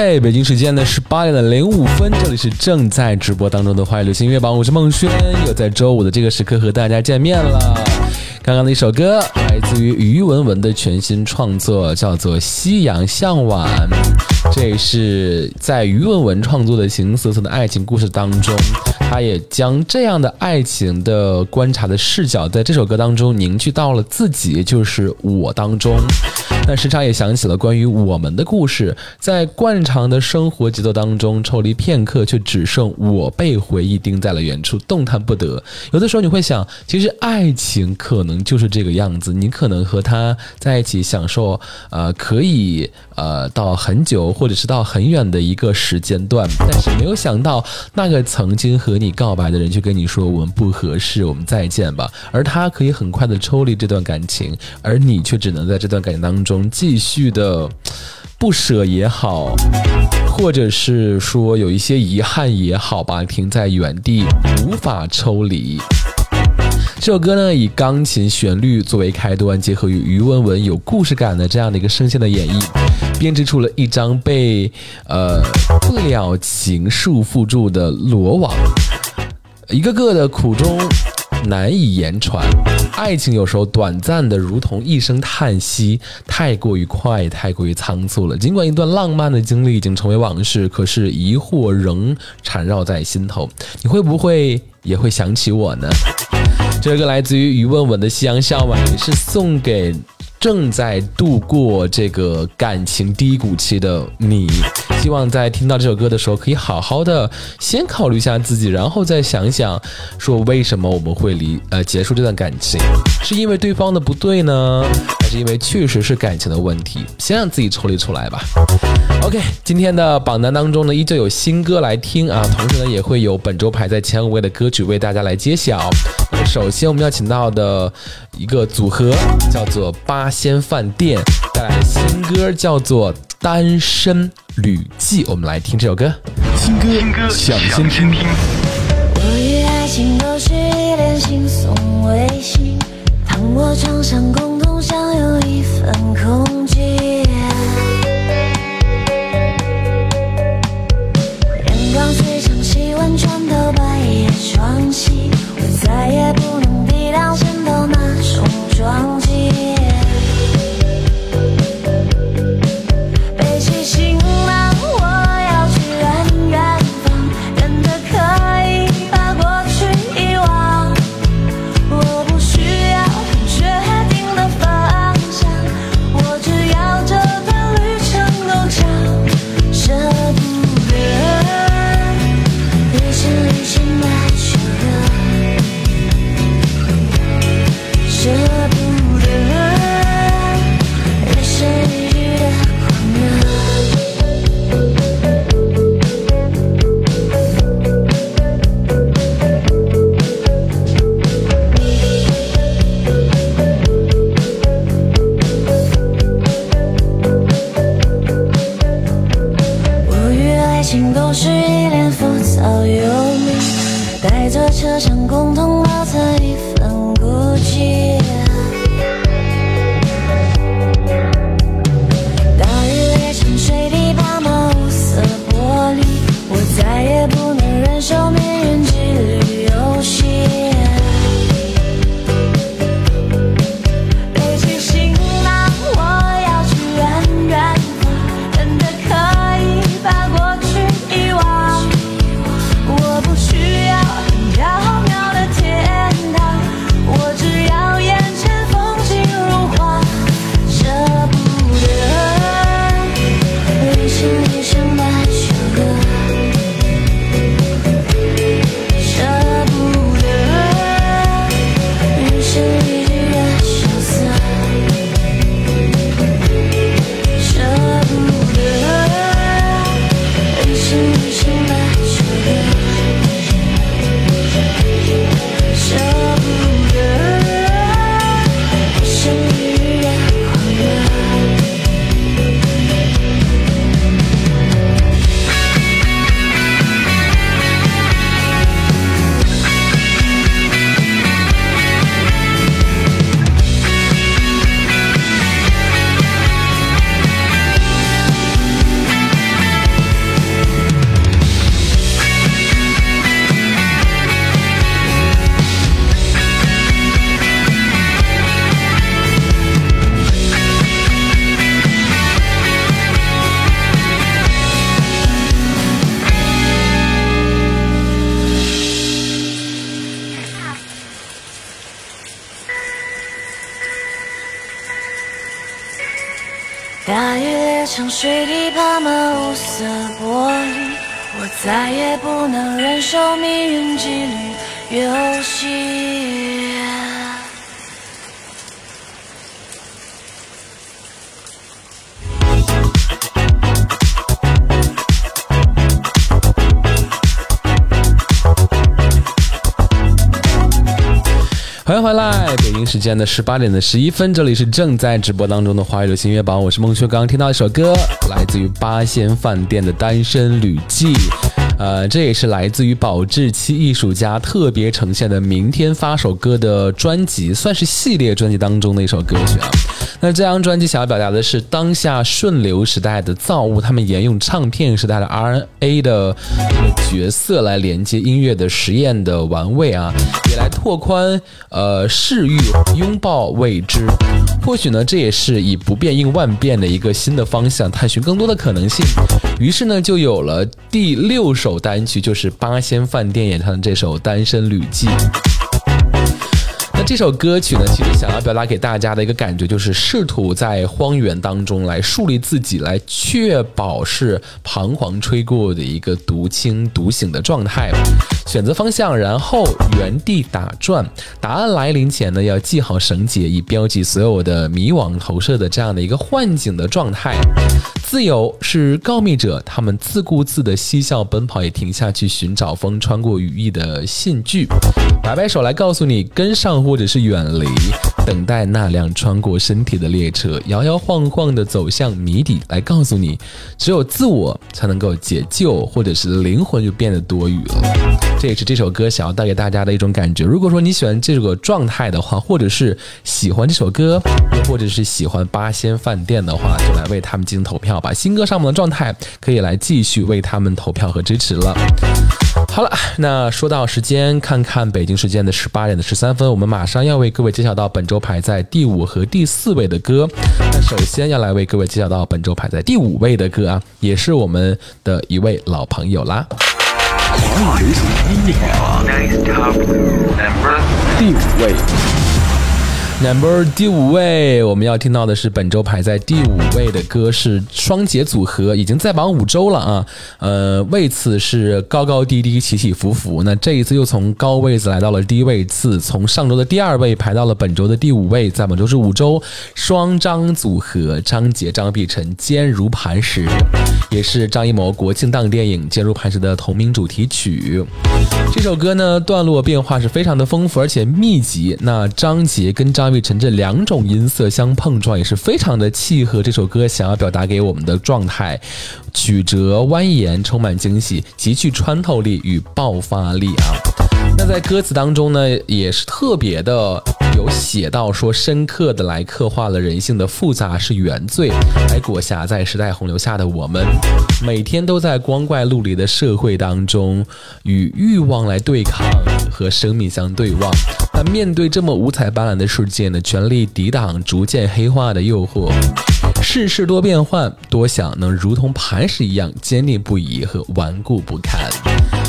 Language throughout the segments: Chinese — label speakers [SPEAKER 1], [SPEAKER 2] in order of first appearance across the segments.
[SPEAKER 1] 嘿北京时间的十八点的零五分，这里是正在直播当中的华语流行音乐榜，我是孟轩，又在周五的这个时刻和大家见面了。刚刚的一首歌来自于于文文的全新创作，叫做《夕阳向晚》，这是在于文文创作的《形色色的爱情故事》当中，他也将这样的爱情的观察的视角，在这首歌当中凝聚到了自己，就是我当中。那时常也想起了关于我们的故事，在惯常的生活节奏当中抽离片刻，却只剩我被回忆盯在了远处，动弹不得。有的时候你会想，其实爱情可能就是这个样子，你可能和他在一起享受，呃，可以呃到很久或者是到很远的一个时间段，但是没有想到那个曾经和你告白的人，去跟你说我们不合适，我们再见吧。而他可以很快的抽离这段感情，而你却只能在这段感情当中。继续的不舍也好，或者是说有一些遗憾也好吧，停在原地无法抽离。这首歌呢，以钢琴旋律作为开端，结合于于文文有故事感的这样的一个声线的演绎，编织出了一张被呃不了情束缚住的罗网，一个个的苦衷。难以言传，爱情有时候短暂的如同一声叹息，太过于快，太过于仓促了。尽管一段浪漫的经历已经成为往事，可是疑惑仍缠绕在心头。你会不会也会想起我呢？这个来自于于问问的《夕阳笑晚》，也是送给。正在度过这个感情低谷期的你，希望在听到这首歌的时候，可以好好的先考虑一下自己，然后再想想，说为什么我们会离呃结束这段感情，是因为对方的不对呢，还是因为确实是感情的问题？先让自己抽离出来吧。OK，今天的榜单当中呢，依旧有新歌来听啊，同时呢，也会有本周排在前五位的歌曲为大家来揭晓。首先我们要请到的一个组合叫做八仙饭店带来的新歌叫做《单身旅记》，我们来听这首歌。新歌想先听。时间的十八点的十一分，这里是正在直播当中的花语流行音乐榜，我是孟秋。刚刚听到一首歌，来自于八仙饭店的《单身旅记》，呃，这也是来自于保质期艺术家特别呈现的明天发首歌的专辑，算是系列专辑当中的一首歌曲啊。那这张专辑想要表达的是当下顺流时代的造物，他们沿用唱片时代的 RNA 的角色来连接音乐的实验的玩味啊，也来拓宽呃视域，拥抱未知。或许呢，这也是以不变应万变的一个新的方向，探寻更多的可能性。于是呢，就有了第六首单曲，就是八仙饭店演唱的这首《单身旅记》。这首歌曲呢，其实想要表达给大家的一个感觉，就是试图在荒原当中来树立自己，来确保是彷徨吹过的一个独清独醒的状态，选择方向，然后原地打转。答案来临前呢，要系好绳结，以标记所有的迷惘投射的这样的一个幻境的状态。自由是告密者，他们自顾自的嬉笑奔跑，也停下去寻找风穿过羽翼的信句，摆摆手来告诉你跟上。或者是远离，等待那辆穿过身体的列车，摇摇晃晃地走向谜底，来告诉你，只有自我才能够解救，或者是灵魂就变得多余了。这也是这首歌想要带给大家的一种感觉。如果说你喜欢这个状态的话，或者是喜欢这首歌，又或者是喜欢八仙饭店的话，就来为他们进行投票吧。新歌上面的状态可以来继续为他们投票和支持了。好了，那说到时间，看看北京时间的十八点的十三分，我们马上要为各位揭晓到本周排在第五和第四位的歌。那首先要来为各位揭晓到本周排在第五位的歌啊，也是我们的一位老朋友啦。
[SPEAKER 2] 华语流行音乐榜
[SPEAKER 1] 第五位。Number 第五位，我们要听到的是本周排在第五位的歌是双节组合，已经在榜五周了啊。呃，位次是高高低低，起起伏伏。那这一次又从高位子来到了低位次，从上周的第二位排到了本周的第五位，在本周是五周。双张组合，张杰、张碧晨，坚如磐石，也是张艺谋国庆档电影《坚如磐石》的同名主题曲。这首歌呢，段落变化是非常的丰富而且密集。那张杰跟张张碧晨这两种音色相碰撞，也是非常的契合这首歌想要表达给我们的状态，曲折蜿蜒，充满惊喜，极具穿透力与爆发力啊！那在歌词当中呢，也是特别的有写到说，深刻的来刻画了人性的复杂是原罪，来裹挟在时代洪流下的我们，每天都在光怪陆离的社会当中，与欲望来对抗，和生命相对望。那面对这么五彩斑斓的世界呢，全力抵挡逐渐黑化的诱惑。世事多变幻，多想能如同磐石一样坚定不移和顽固不堪。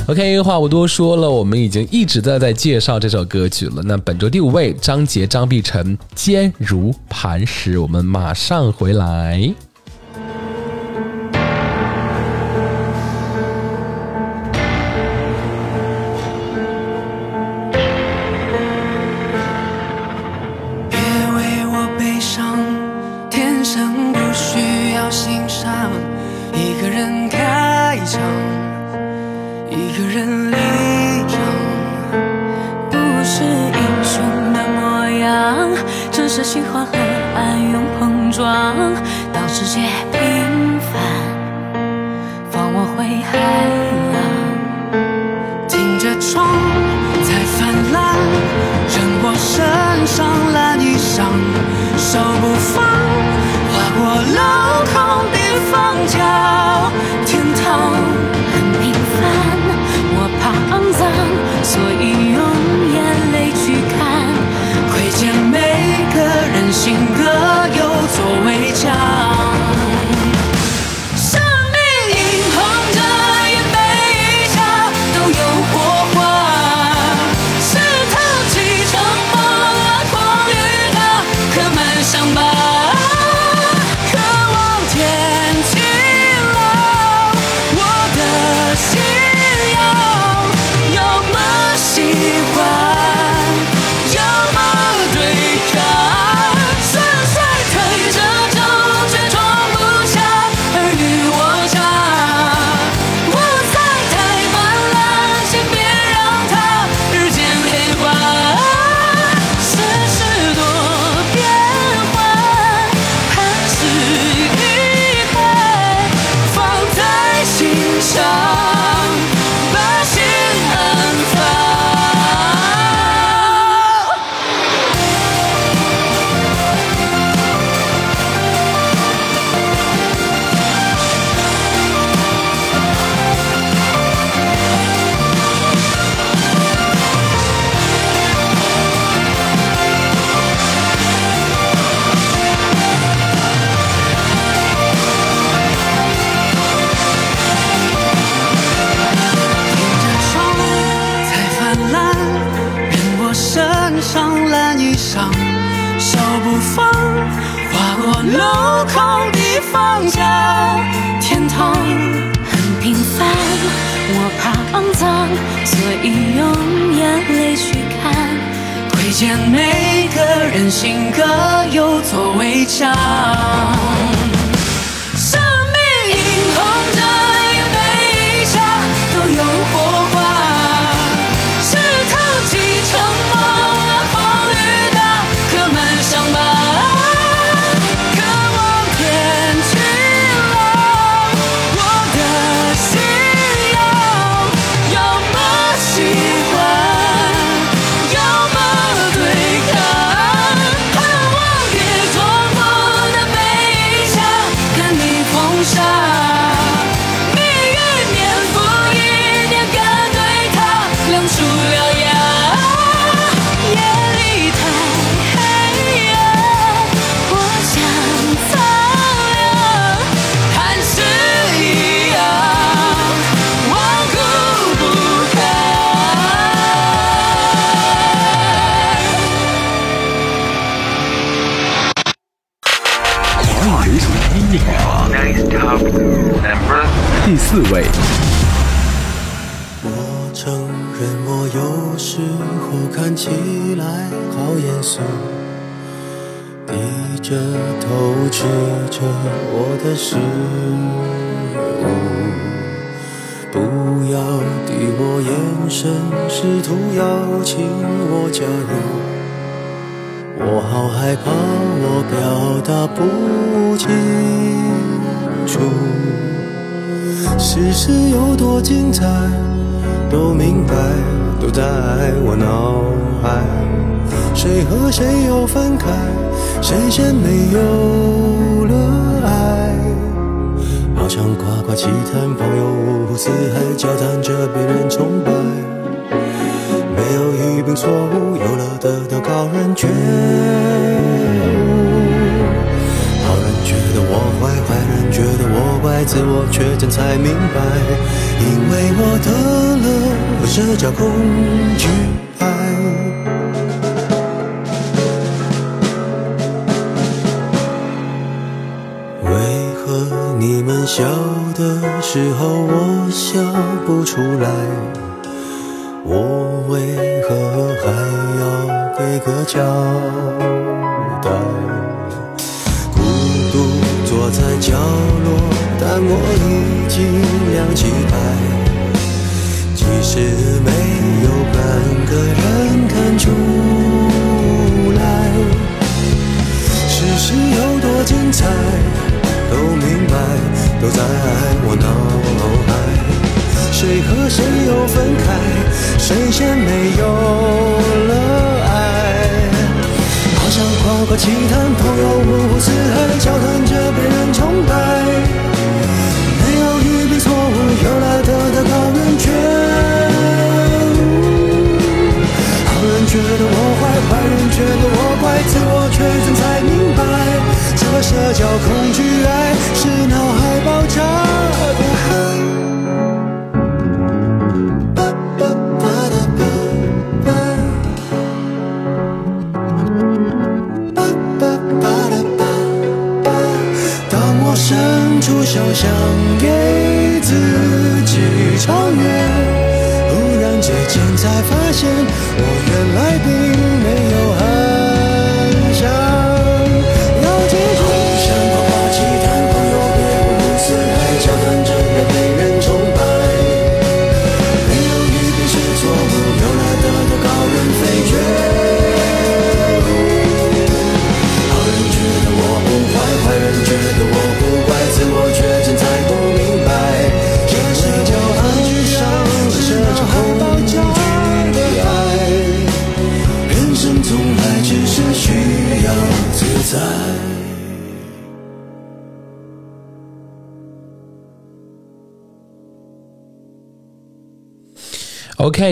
[SPEAKER 1] OK，话不多说了，我们已经一直在在介绍这首歌曲了。那本周第五位，张杰、张碧晨，坚如磐石。我们马上回来。
[SPEAKER 3] 手不放，划过镂空的方角，天堂很平凡，我怕肮脏，所以用眼泪去看，窥
[SPEAKER 1] 见每个人性格有
[SPEAKER 4] 座围墙。
[SPEAKER 1] 第四位，
[SPEAKER 5] 我承认我有时候看起来好严肃，低着头吃着我的食物。不要敌我眼神，试图邀请我加入。我好害怕，我表达不清楚。世事有多精彩，都明白，都在我脑海。谁和谁又分开，谁先没有了爱？好像夸夸其谈，朋友五湖四海，交谈着被人崇拜。没有一并错误，有了得到高人觉悟。好人觉得我，孩子，我确诊才明白，因为我得了社交恐惧癌。为何你们笑的时候我笑不出来？我为何还要给个交代？孤独坐在角落，但我已经亮起牌。即使没有半个人看出来，世事有多精彩，都明白，都在我脑海。谁和谁又分开？谁先没有了爱？好像夸夸其谈，朋友五湖四海，交谈着被人崇拜。有，了得到高人觉悟。好人觉得我坏，坏人觉得我怪，自我确诊才明白，这社交恐惧癌是脑海爆炸才发现，我原来并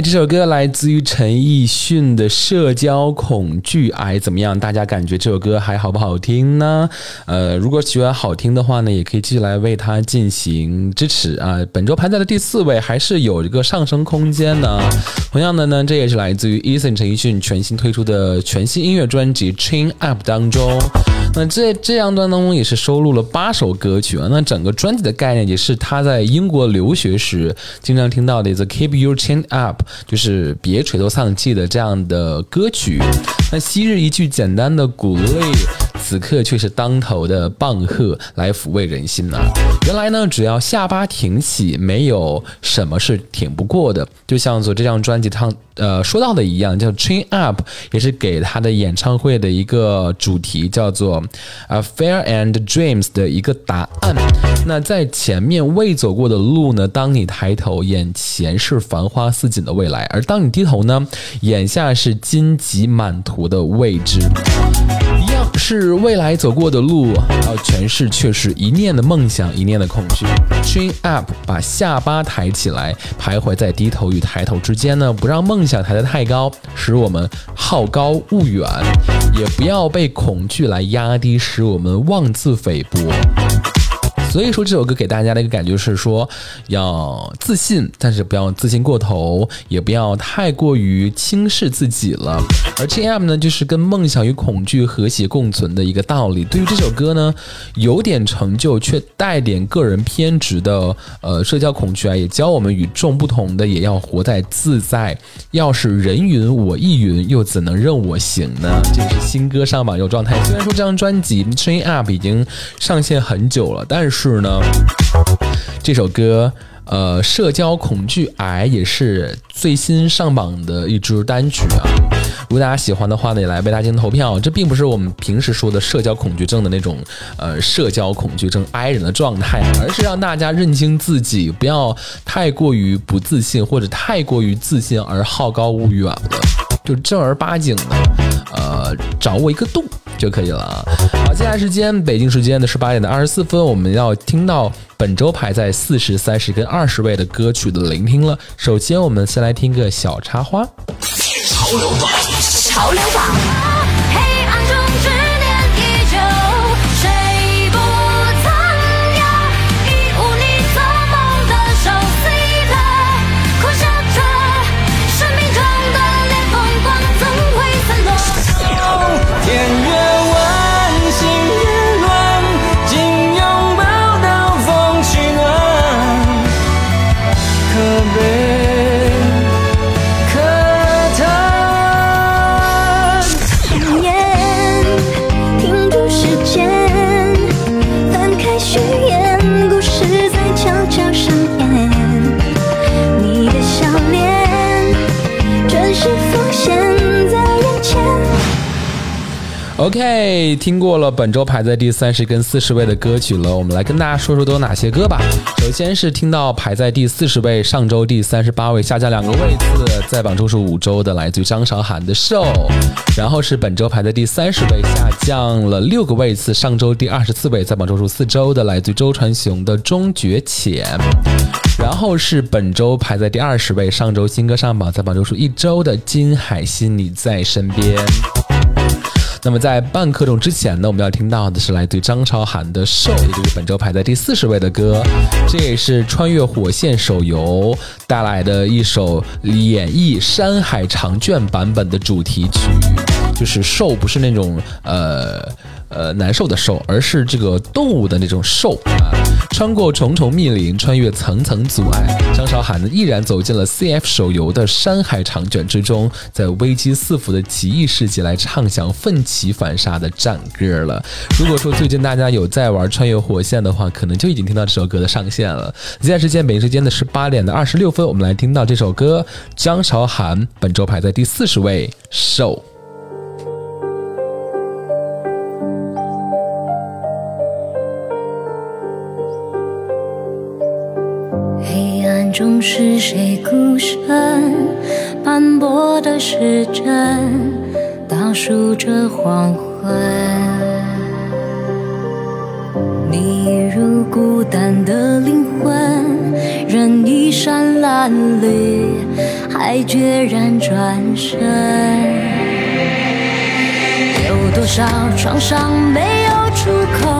[SPEAKER 5] 这
[SPEAKER 1] 首歌来自于陈奕迅的《社交恐惧癌》，怎么样？大家感觉这首歌还好不好听呢？呃，如果喜欢好听的话呢，也可以继续来为它进行支持啊。本周排在了第四位，还是有一个上升空间的。同样的呢，这也是来自于 Eason 陈奕迅全新推出的全新音乐专辑《Chain Up》当中。那这这样段当中也是收录了八首歌曲啊。那整个专辑的概念也是他在英国留学时经常听到的 “The Keep you Chin up，就是别垂头丧气的这样的歌曲。那昔日一句简单的鼓励，此刻却是当头的棒喝，来抚慰人心呐、原来呢，只要下巴挺起，没有什么是挺不过的。就像做这张专辑唱呃说到的一样，叫 Train Up，也是给他的演唱会的一个主题，叫做 “A Fair and Dreams 的一个答案。那在前面未走过的路呢，当你抬头，眼前是繁花似锦的未来；而当你低头呢，眼下是荆棘满途的未知。是未来走过的路，而诠释却是一念的梦想，一念的恐惧。Chin up，把下巴抬起来，徘徊在低头与抬头之间呢，不让梦想抬得太高，使我们好高骛远；也不要被恐惧来压低，使我们妄自菲薄。所以说这首歌给大家的一个感觉是说，要自信，但是不要自信过头，也不要太过于轻视自己了。而 Chin Up 呢，就是跟梦想与恐惧和谐共存的一个道理。对于这首歌呢，有点成就却带点个人偏执的呃社交恐惧啊，也教我们与众不同的，也要活在自在。要是人云我亦云，又怎能任我行呢？这个是新歌上榜有状态。虽然说这张专辑 Train Up 已经上线很久了，但是是呢，这首歌。呃，社交恐惧癌也是最新上榜的一支单曲啊。如果大家喜欢的话呢，也来为大家进行投票。这并不是我们平时说的社交恐惧症的那种呃社交恐惧症 I 人的状态，而是让大家认清自己，不要太过于不自信，或者太过于自信而好高骛远了。就正儿八经的，呃，掌握一个度就可以了啊。好，接下来时间，北京时间的十八点的二十四分，我们要听到本周排在四十三十跟二十位的歌曲的聆听了。首先，我们先来听个小插花。
[SPEAKER 3] 潮流榜，黑
[SPEAKER 1] 听过了本周排在第三十跟四十位的歌曲了，我们来跟大家说说都有哪些歌吧。首先是听到排在第四十位，上周第三十八位下降两个位次，在榜周数五周的来自于张韶涵的《瘦》，然后是本周排在第三十位，下降了六个位次，上周第二十四位，在榜周数四周的来自于周传雄的《终觉浅》。然后是本周排在第二十位，上周新歌上榜，在榜周数一周的金海心你在身边。那么在半刻钟之前呢，我们要听到的是来自张韶涵的《瘦》，也就是本周排在第四十位的歌。这也是《穿越火线》手游带来的一首演绎《山海长卷》版本的主题曲。就是瘦，不是那种呃呃难受的受，而是这个动物的那种受啊。穿过重重密林，穿越层层阻碍，张韶涵呢毅然走进了 CF 手游的山海长卷之中，在危机四伏的奇异世界来唱响奋起反杀的战歌了。如果说最近大家有在玩穿越火线的话，可能就已经听到这首歌的上线了。现在时间北京时间的十八点的二十六分，我们来听到这首歌，张韶涵本周排在第四十位，瘦。
[SPEAKER 3] 中是谁孤身斑驳的时针，倒数着黄昏。你如孤单的灵魂，任衣衫褴褛，还决然转身。有多少创伤没有出口，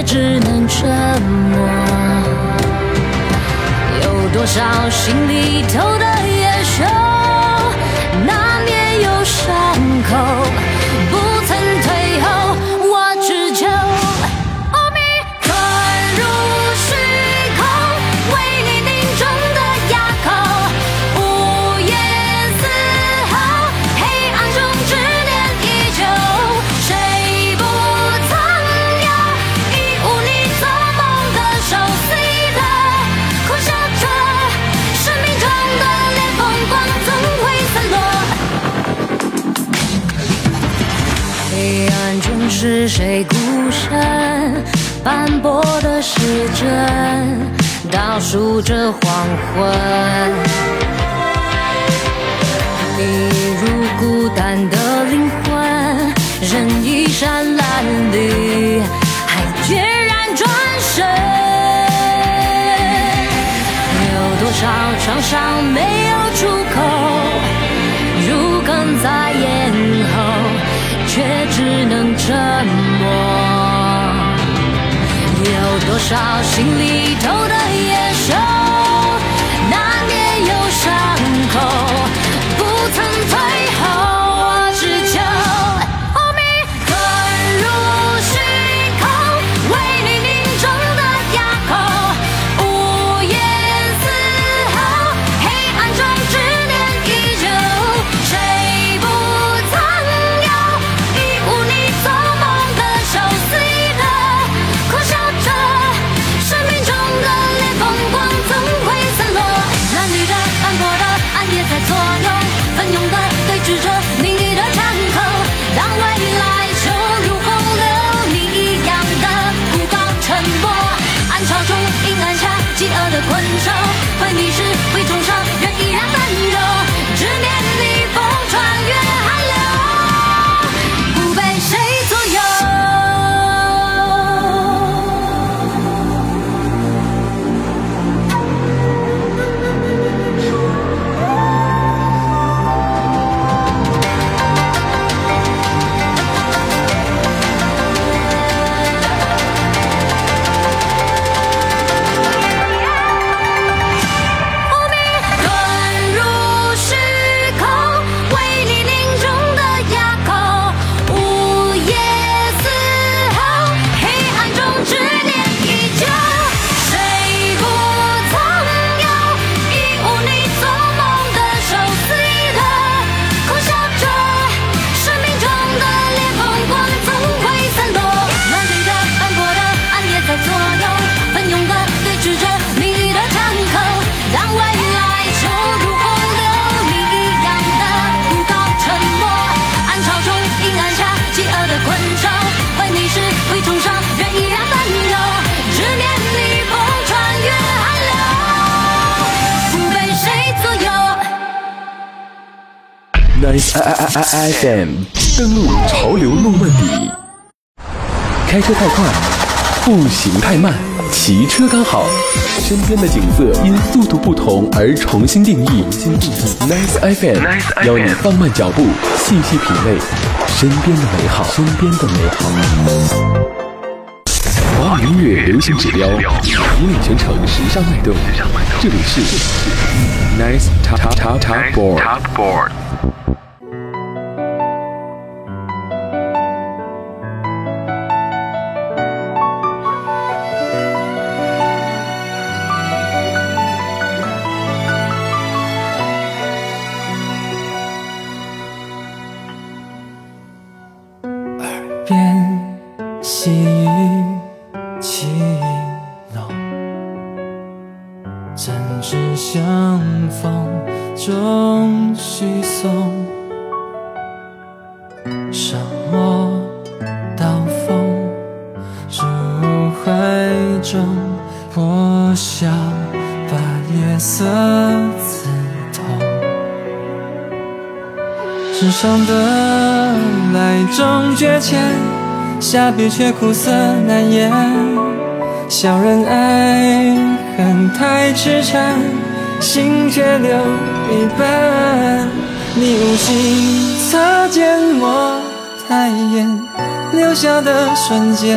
[SPEAKER 3] 也只能沉默。有多少心里头的野兽，难免有伤口，是谁孤身斑驳的时针，倒数着黄昏。你如孤单的灵魂，任一扇蓝绿，还决然转身。有多少创伤没有出却只能沉默。有多少心里头的
[SPEAKER 2] I I I FM，登录潮流诺曼底。开车太快，步行太慢，骑车刚好。身边的景色因速度不同而重新定义。Nice FM 邀你放慢脚步，细细品味身边的美好。身边的美好。华语音乐流行指标，引领全城时尚脉动。这里是 Nice Top Top Top Board。
[SPEAKER 4] 心下笔却苦涩难言。小人爱恨太痴缠，心却留一半。你无心擦肩我抬眼，留下的瞬间，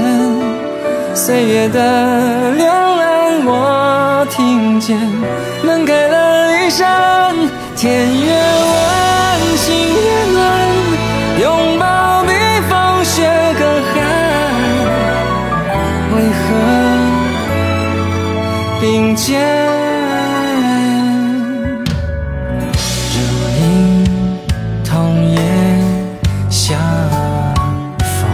[SPEAKER 4] 岁月的流浪我听见。门开了一扇，天越晚，心越暖，拥抱并肩？如影同夜相逢，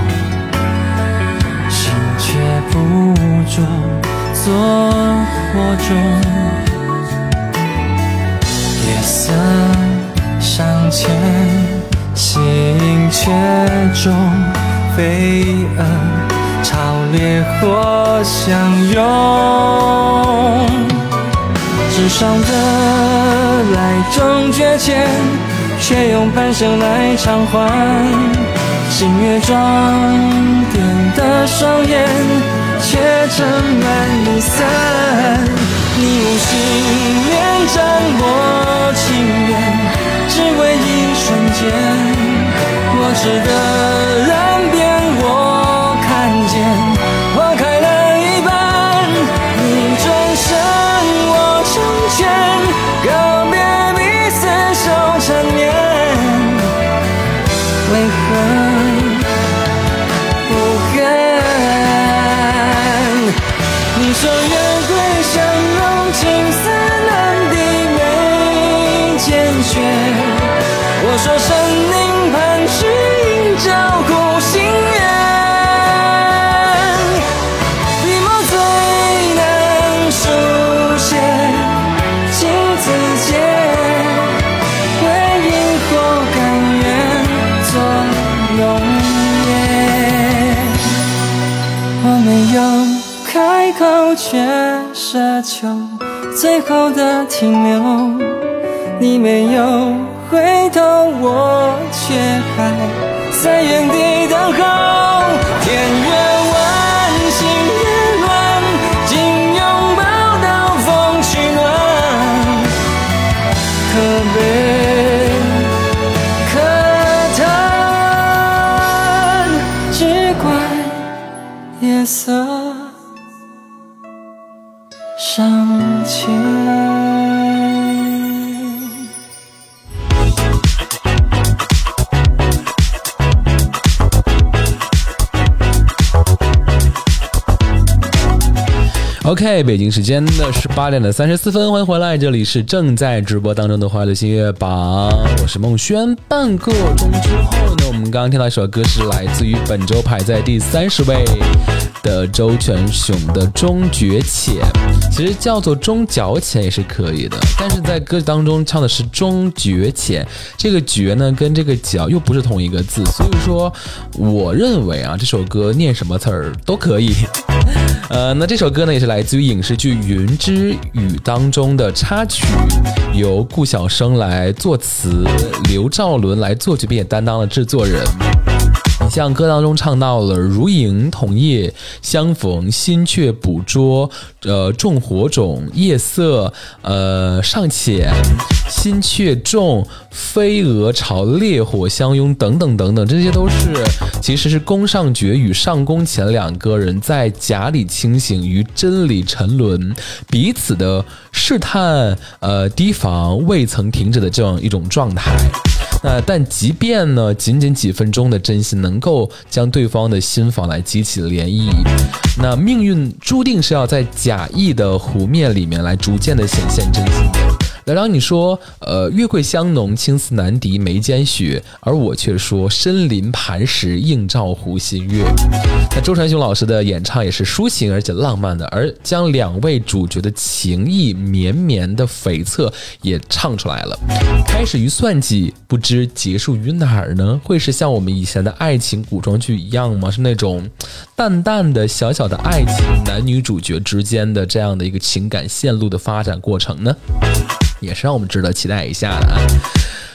[SPEAKER 4] 心却不着做火中。夜色尚浅，心却重。飞蛾，朝烈我相拥。纸上的来终觉浅，却用半生来偿还。星月装点的双眼，却盛满离散。你无心恋战我情愿，只为一瞬间。我值得染遍，我看见口，却奢求最后的停留。你没有回头，我却还在原地等候。
[SPEAKER 1] 北京时间的十八点的三十四分，欢迎回来，这里是正在直播当中的快乐星月榜，我是梦轩。半个钟之后呢，我们刚刚听到一首歌是来自于本周排在第三十位的周全雄的《中觉浅》，其实叫做中角浅也是可以的，但是在歌曲当中唱的是中觉浅，这个觉呢跟这个角又不是同一个字，所以说我认为啊，这首歌念什么词儿都可以。呃，那这首歌呢，也是来自于影视剧《云之羽》当中的插曲，由顾晓生来作词，刘兆伦来作曲，并且担当了制作人。像歌当中唱到了“如影同夜相逢，心却捕捉”，呃，种火种，夜色，呃，尚浅，心却重，飞蛾朝烈火相拥，等等等等，这些都是其实是宫上角与上宫前两个人在假里清醒，于真理沉沦，彼此的试探，呃，提防未曾停止的这样一种状态。那但即便呢，仅仅几分钟的真心能够将对方的心房来激起涟漪，那命运注定是要在假意的湖面里面来逐渐的显现真心的。来让你说，呃，月桂香浓，青丝难敌眉间雪，而我却说深林磐石映照湖心月。那周传雄老师的演唱也是抒情而且浪漫的，而将两位主角的情意绵绵的悱恻也唱出来了。开始于算计，不知结束于哪儿呢？会是像我们以前的爱情古装剧一样吗？是那种淡淡的小小的爱情，男女主角之间的这样的一个情感线路的发展过程呢？也是让我们值得期待一下的啊。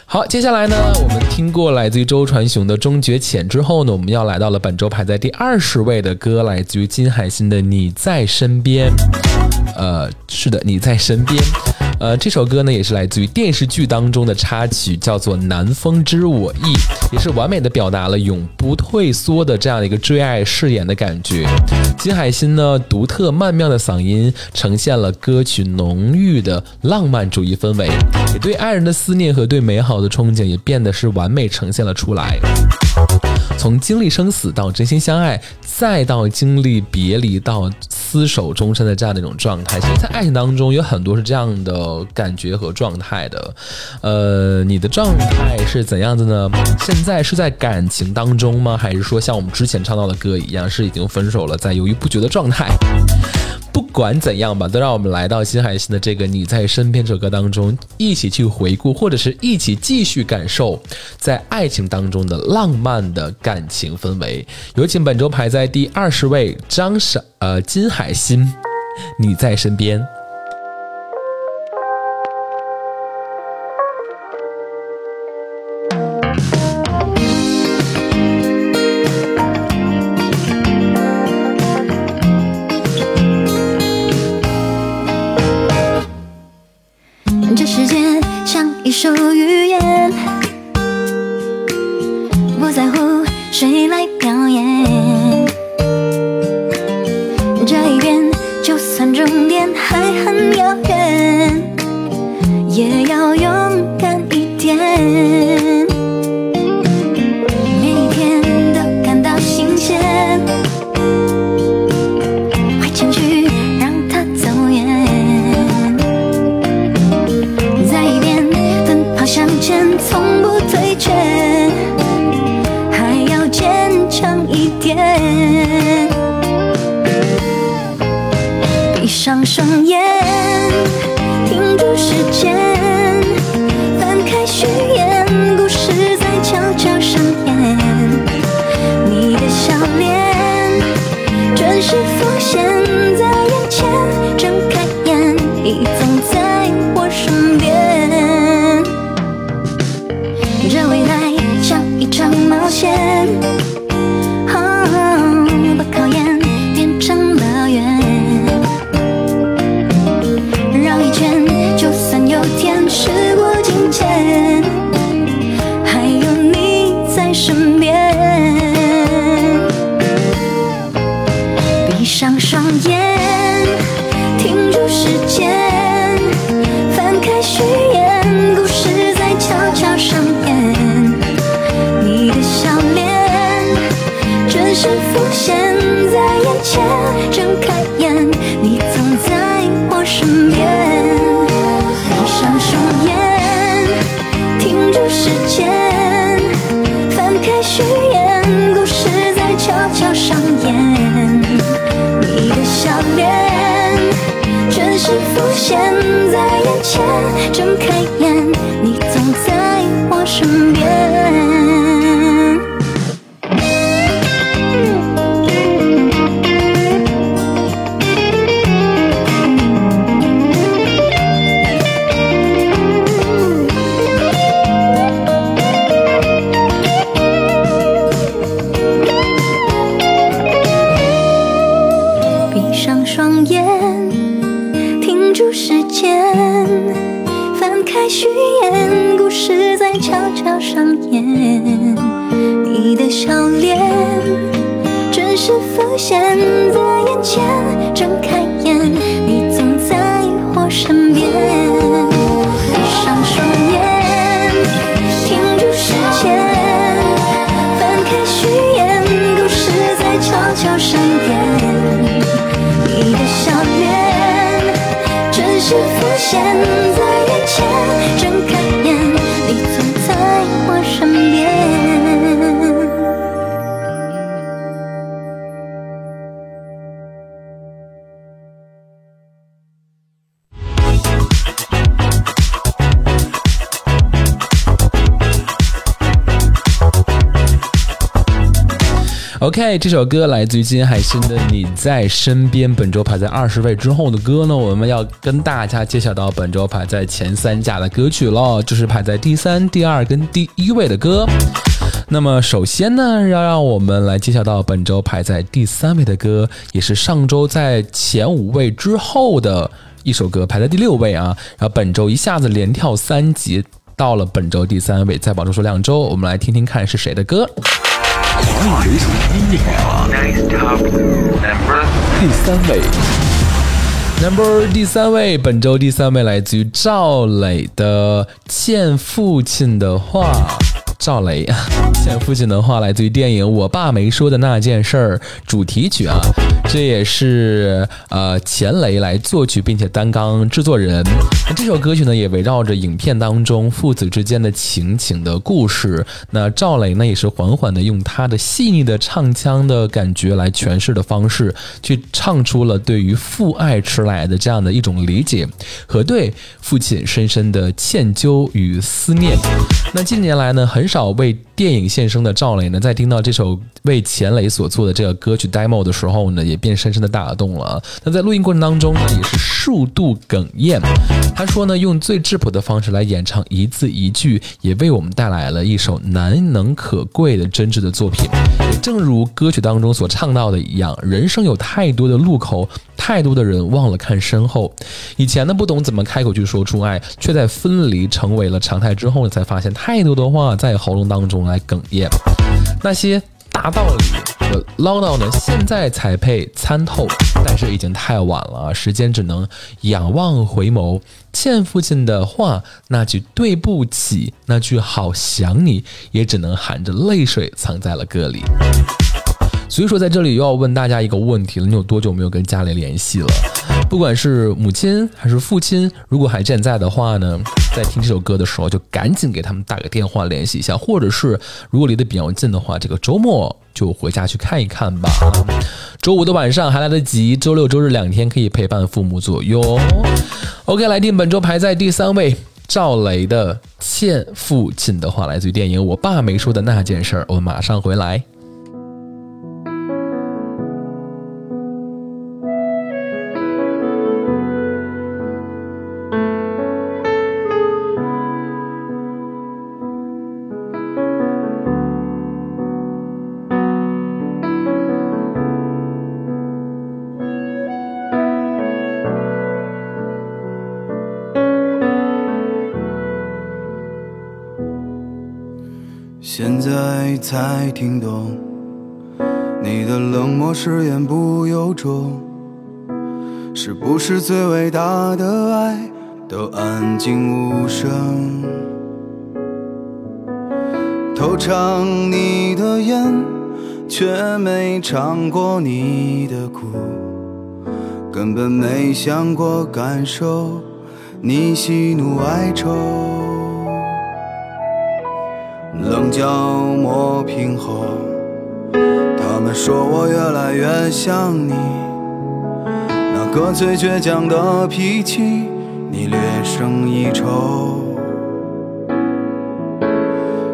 [SPEAKER 1] 好，接下来呢，我们听过来自于周传雄的《终觉浅》之后呢，我们要来到了本周排在第二十位的歌，来自于金海心的《你在身边》。呃，是的，你在身边。呃，这首歌呢也是来自于电视剧当中的插曲，叫做《南风知我意》，也是完美的表达了永不退缩的这样的一个追爱誓言的感觉。金海心呢独特曼妙的嗓音，呈现了歌曲浓郁的浪漫主义氛围，也对爱人的思念和对美好的憧憬也变得是完美呈现了出来。从经历生死到真心相爱，再到经历别离到厮守终身的这样的一种状态，其实，在爱情当中有很多是这样的感觉和状态的。呃，你的状态是怎样的呢？现在是在感情当中吗？还是说像我们之前唱到的歌一样，是已经分手了，在犹豫不决的状态？不管怎样吧，都让我们来到新海心的这个《你在身边》这首歌当中，一起去回顾，或者是一起继续感受在爱情当中的浪漫的感情氛围。有请本周排在第二十位张少呃金海心，《你在身边》。
[SPEAKER 3] 身边。前，
[SPEAKER 1] OK，这首歌来自于金海心的《你在身边》，本周排在二十位之后的歌呢，我们要跟大家揭晓到本周排在前三甲的歌曲了，就是排在第三、第二跟第一位的歌。那么首先呢，要让我们来揭晓到本周排在第三位的歌，也是上周在前五位之后的一首歌，排在第六位啊。然后本周一下子连跳三级，到了本周第三位，在保证说两周，我们来听听看是谁的歌。
[SPEAKER 2] 华语流行音乐榜
[SPEAKER 6] Nice top number
[SPEAKER 2] 第三位
[SPEAKER 1] ，Number 第三位，本周第三位来自于赵磊的《欠父亲的话》。赵雷 欠父亲的话来自于电影《我爸没说的那件事儿》主题曲啊，这也是呃钱雷来作曲并且担纲制作人。那这首歌曲呢，也围绕着影片当中父子之间的情景的故事。那赵雷呢，也是缓缓的用他的细腻的唱腔的感觉来诠释的方式，去唱出了对于父爱迟来的这样的一种理解和对父亲深深的歉疚与思念。那近年来呢，很很少为电影献声的赵雷呢，在听到这首为钱雷所做的这个歌曲 demo 的时候呢，也便深深的打动了。那在录音过程当中呢，也是数度哽咽。他说呢，用最质朴的方式来演唱一字一句，也为我们带来了一首难能可贵的真挚的作品。正如歌曲当中所唱到的一样，人生有太多的路口，太多的人忘了看身后。以前呢，不懂怎么开口去说出爱，却在分离成为了常态之后呢，才发现太多的话在喉咙当中来哽咽。那些大道理和唠叨呢，现在才配参透，但是已经太晚了，时间只能仰望回眸。欠父亲的话，那句对不起，那句好想你，也只能含着泪水藏在了歌里。所以说，在这里又要问大家一个问题了：你有多久没有跟家里联系了？不管是母亲还是父亲，如果还健在的话呢，在听这首歌的时候，就赶紧给他们打个电话联系一下，或者是如果离得比较近的话，这个周末就回家去看一看吧。周五的晚上还来得及，周六周日两天可以陪伴父母左右。OK，来听本周排在第三位。赵雷的《欠父亲的话》来自于电影《我爸没说的那件事儿》，我们马上回来。
[SPEAKER 7] 听懂，你的冷漠是言不由衷。是不是最伟大的爱都安静无声？偷尝你的烟，却没尝过你的苦，根本没想过感受你喜怒哀愁。棱角磨平后，他们说我越来越像你，那个最倔强的脾气，你略胜一筹。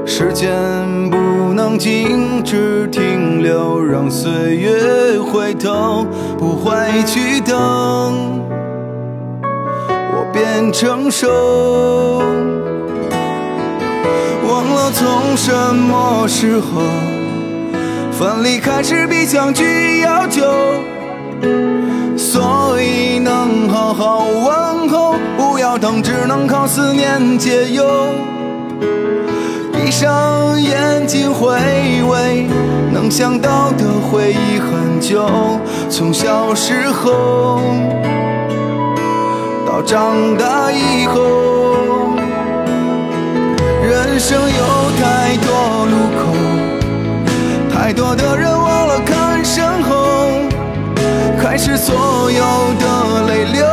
[SPEAKER 7] 时间不能静止停留，让岁月回头，不会去等，我变成熟。忘了从什么时候分离开始比相聚要久，所以能好好问候，不要等，只能靠思念解忧。闭上眼睛回味，能想到的回忆很久，从小时候到长大以后。人生有太多路口，太多的人忘了看身后。开始所有的泪流，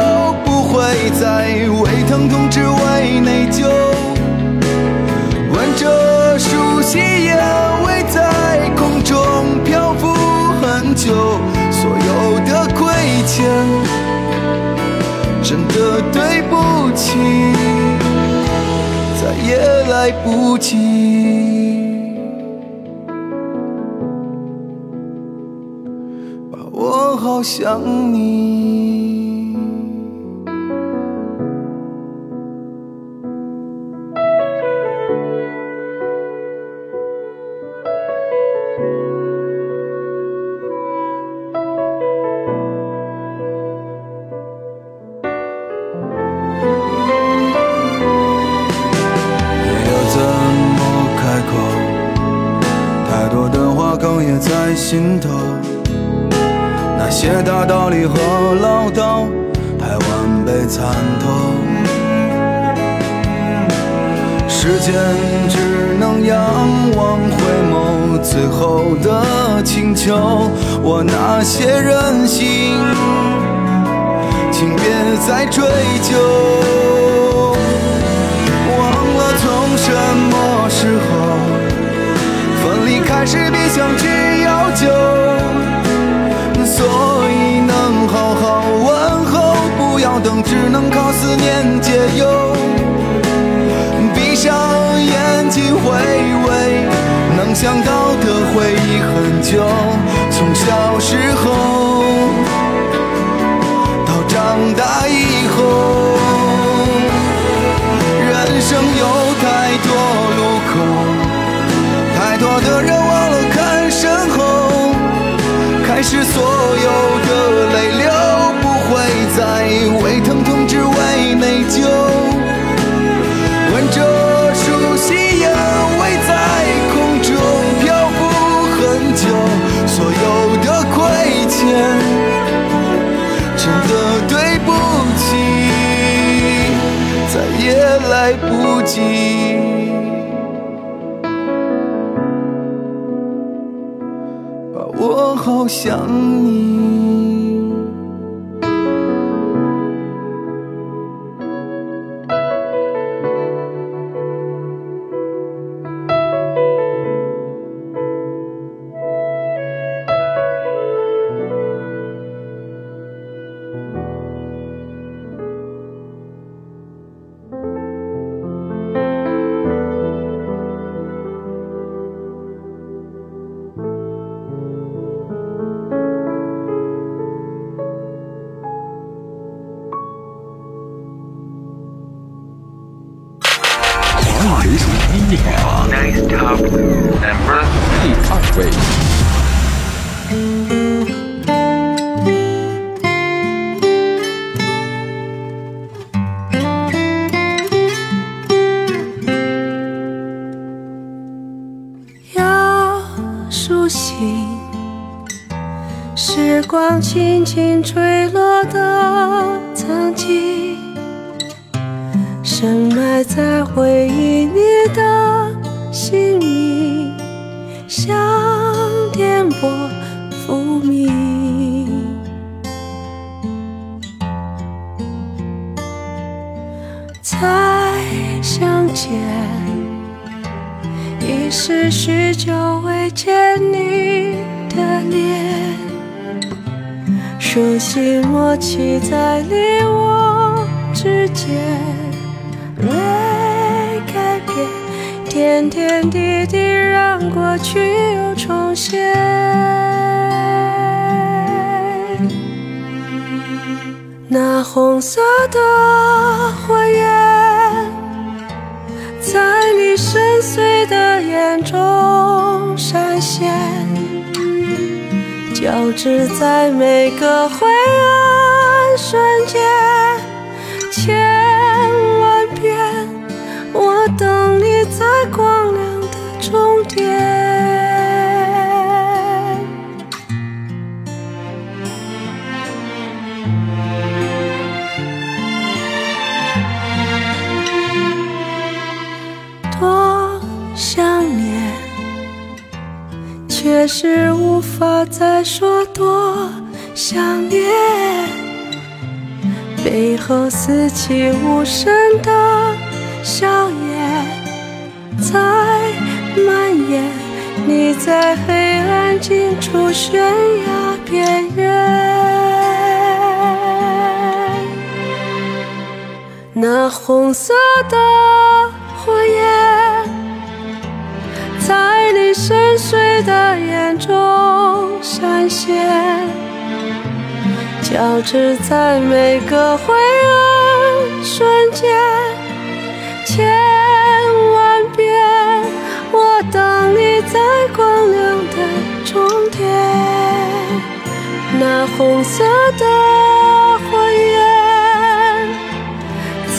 [SPEAKER 7] 不会再为疼痛，只为内疚。闻着熟悉烟味在空中漂浮很久，所有的亏欠，真的对不起。也来不及。把我好想你。在心头，那些大道理和唠叨，太晚被参透。时间只能仰望，回眸最后的请求。我那些任性，请别再追究。忘了从什么时候，离开时比相聚要久，所以能好好问候，不要等，只能靠思念解忧。闭上眼睛回味，能想到的回忆很久，从小时候到长大以后。多的人忘了看身后，开始所有的泪流，不会再为疼痛，只为内疚。闻着熟悉烟味在空中漂浮很久，所有的亏欠，真的对不起，再也来不及。
[SPEAKER 8] 瞬间，千万遍，我等你在光亮的终点。多想念，却是无法再说多想念。背后四起无声的硝烟在蔓延，你在黑暗尽处悬崖边缘。那红色的火焰，在你深邃的眼中闪现，交织在每个灰暗瞬间，千万遍，我等你在光亮的终点。那红色的火焰，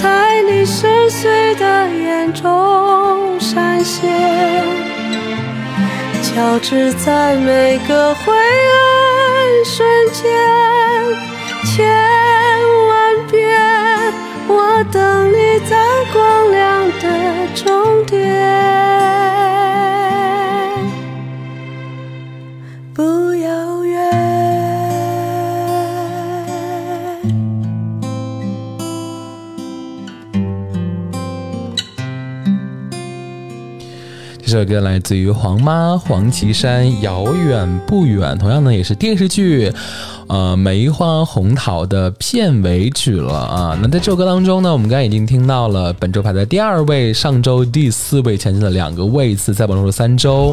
[SPEAKER 8] 在你深邃的眼中闪现，交织在每个灰暗瞬间，终点。
[SPEAKER 1] 这首歌来自于黄妈黄绮珊，《遥远不远》，同样呢也是电视剧。呃，梅花红桃的片尾曲了啊！那在这首歌当中呢，我们刚才已经听到了本周排在第二位，上周第四位前进的两个位次，在本周的三周。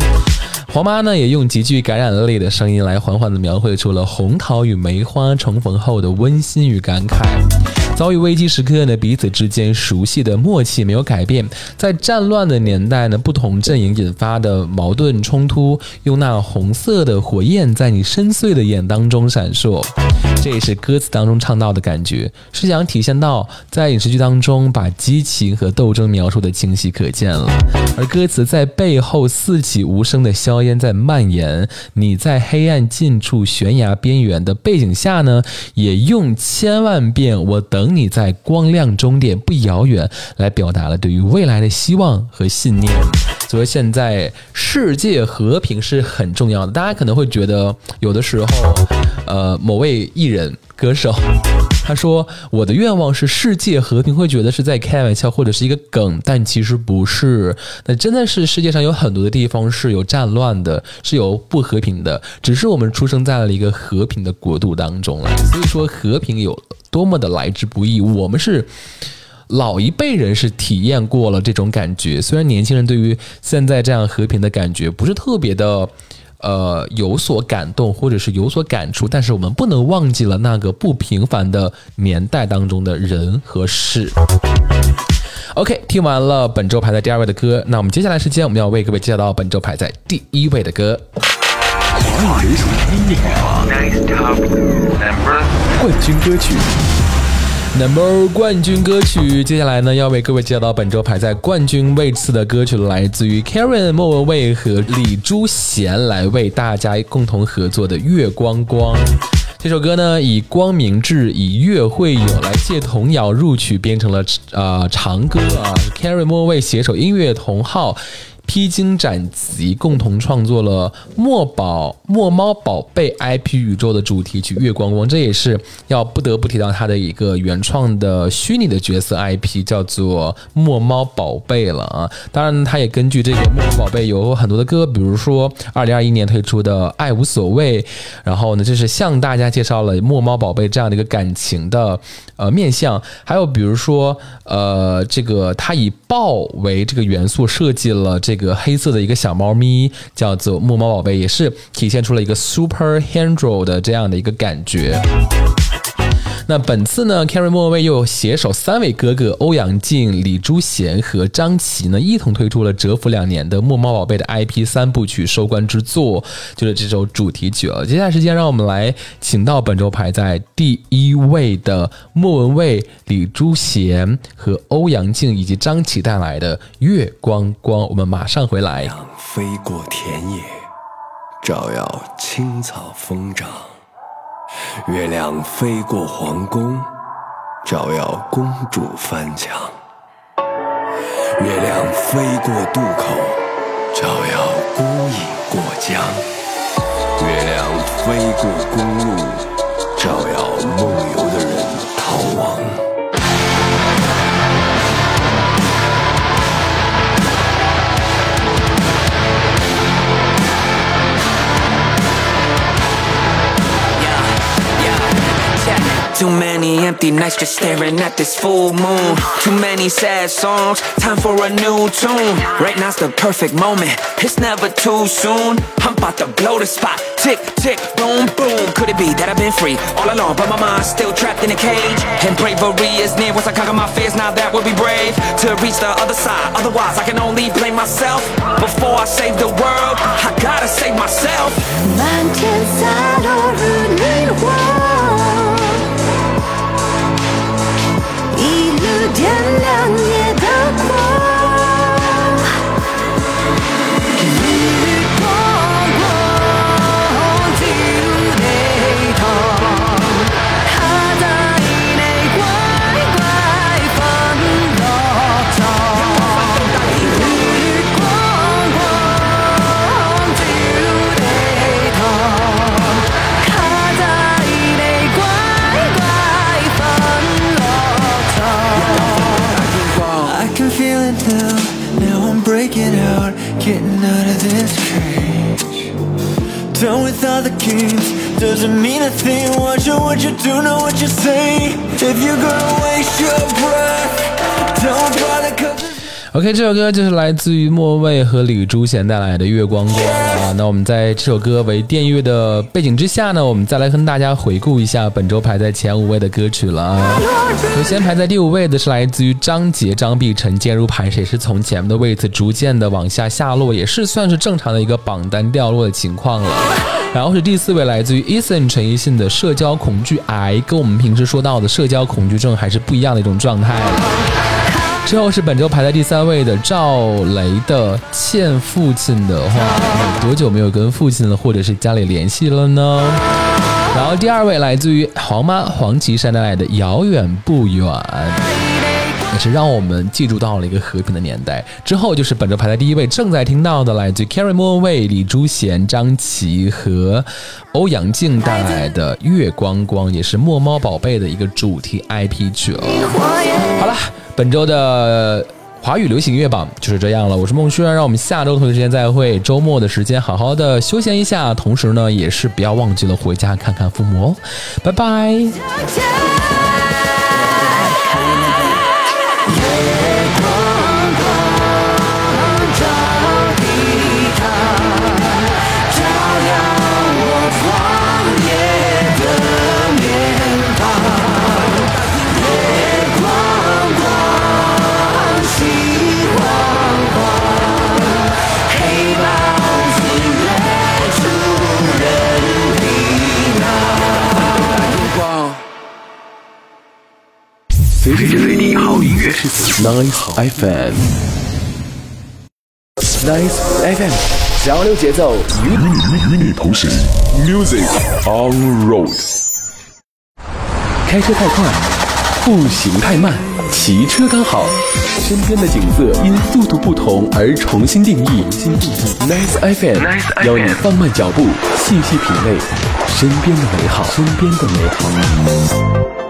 [SPEAKER 1] 黄妈呢也用极具感染力的声音来缓缓地描绘出了红桃与梅花重逢后的温馨与感慨。遭遇危机时刻呢，彼此之间熟悉的默契没有改变。在战乱的年代呢，不同阵营引发的矛盾冲突，用那红色的火焰在你深邃的眼当中闪烁。这也是歌词当中唱到的感觉，是想体现到在影视剧当中把激情和斗争描述的清晰可见了。而歌词在背后四起无声的硝烟在蔓延，你在黑暗近处悬崖边缘的背景下呢，也用千万遍我等等你在光亮终点不遥远来表达了对于未来的希望和信念。所以现在世界和平是很重要的，大家可能会觉得有的时候，呃，某位艺人歌手。他说：“我的愿望是世界和平，会觉得是在开玩笑或者是一个梗，但其实不是。那真的是世界上有很多的地方是有战乱的，是有不和平的，只是我们出生在了一个和平的国度当中了。所以说，和平有多么的来之不易，我们是。”老一辈人是体验过了这种感觉，虽然年轻人对于现在这样和平的感觉不是特别的，呃，有所感动或者是有所感触，但是我们不能忘记了那个不平凡的年代当中的人和事。OK，听完了本周排在第二位的歌，那我们接下来时间我们要为各位介绍到本周排在第一位的歌。
[SPEAKER 2] 华语流行音乐榜
[SPEAKER 6] Nice top number
[SPEAKER 2] 冠军歌曲，
[SPEAKER 1] Number 冠军歌曲，接下来呢要为各位介绍到本周排在冠军位次的歌曲，来自于 Karen 莫文蔚和李珠贤来为大家共同合作的《月光光》。这首歌呢以光明志、以乐会友来借童谣入曲，编成了呃长歌啊。Karen 莫文蔚携手音乐同号。披荆斩棘，共同创作了墨宝墨猫宝贝 IP 宇宙的主题曲《月光光》，这也是要不得不提到他的一个原创的虚拟的角色 IP，叫做墨猫宝贝了啊。当然，他也根据这个墨猫宝贝有很多的歌，比如说二零二一年推出的《爱无所谓》，然后呢，这是向大家介绍了墨猫宝贝这样的一个感情的呃面相，还有比如说呃，这个他以豹为这个元素设计了这这个黑色的一个小猫咪，叫做木猫宝贝，也是体现出了一个 super hero 的这样的一个感觉。那本次呢，Karen 莫文蔚又携手三位哥哥欧阳靖、李朱贤和张琪呢，一同推出了蛰伏两年的木猫宝贝的 IP 三部曲收官之作，就是这首主题曲了。接下来时间，让我们来请到本周排在第一位的莫文蔚、李朱贤和欧阳靖以及张琪带来的《月光光》，我们马上回来。
[SPEAKER 5] 飞过田野，照耀青草疯长；月亮飞过皇宫，照耀公主翻墙；月亮飞过渡口，照耀孤影过江；月亮飞过公路，照耀梦游。
[SPEAKER 9] empty nights just staring at this full moon. Too many sad songs, time for a new tune. Right now's the perfect moment, it's never too soon. I'm about to blow the spot. Tick, tick, boom, boom. Could it be that I've been free all along, but my mind's still trapped in a cage? And bravery is near once I conquer my fears. Now that would be brave to reach the other side. Otherwise, I can only blame myself. Before I save the world, I gotta save myself.
[SPEAKER 3] 一路点亮
[SPEAKER 7] Doesn't mean a thing. Watch out what you do, know what you say. If you're gonna waste your breath, don't bother
[SPEAKER 1] OK，这首歌就是来自于莫蔚和李朱贤带来的《月光光》啊。那我们在这首歌为电乐的背景之下呢，我们再来跟大家回顾一下本周排在前五位的歌曲了啊。首先排在第五位的是来自于张杰、张碧晨，渐入排谁是从前面的位置逐渐的往下下落，也是算是正常的一个榜单掉落的情况了。然后是第四位来自于 Eason 陈奕迅的社交恐惧癌，跟我们平时说到的社交恐惧症还是不一样的一种状态。之后是本周排在第三位的赵雷的《欠父亲的话》，你多久没有跟父亲，或者是家里联系了呢？然后第二位来自于黄妈黄绮珊带来的《遥远不远》，也是让我们记住到了一个和平的年代。之后就是本周排在第一位，正在听到的来自 Carrie 莫文蔚、李珠贤、张琪和欧阳靖带来的《月光光》，也是墨猫宝贝的一个主题 IP 曲了。好了，本周的华语流行乐榜就是这样了。我是孟轩，让我们下周同一时间再会。周末的时间好好的休闲一下，同时呢，也是不要忘记了回家看看父母哦。拜拜。
[SPEAKER 2] 乐是 Nice FM。Nice FM，交流节奏与与与你同行，Music on road。开车太快，步行太慢，骑车刚好。身边的景色因速度不同而重新定义。Nice FM，邀你放慢脚步，细细品味身边的美好，身边的美好。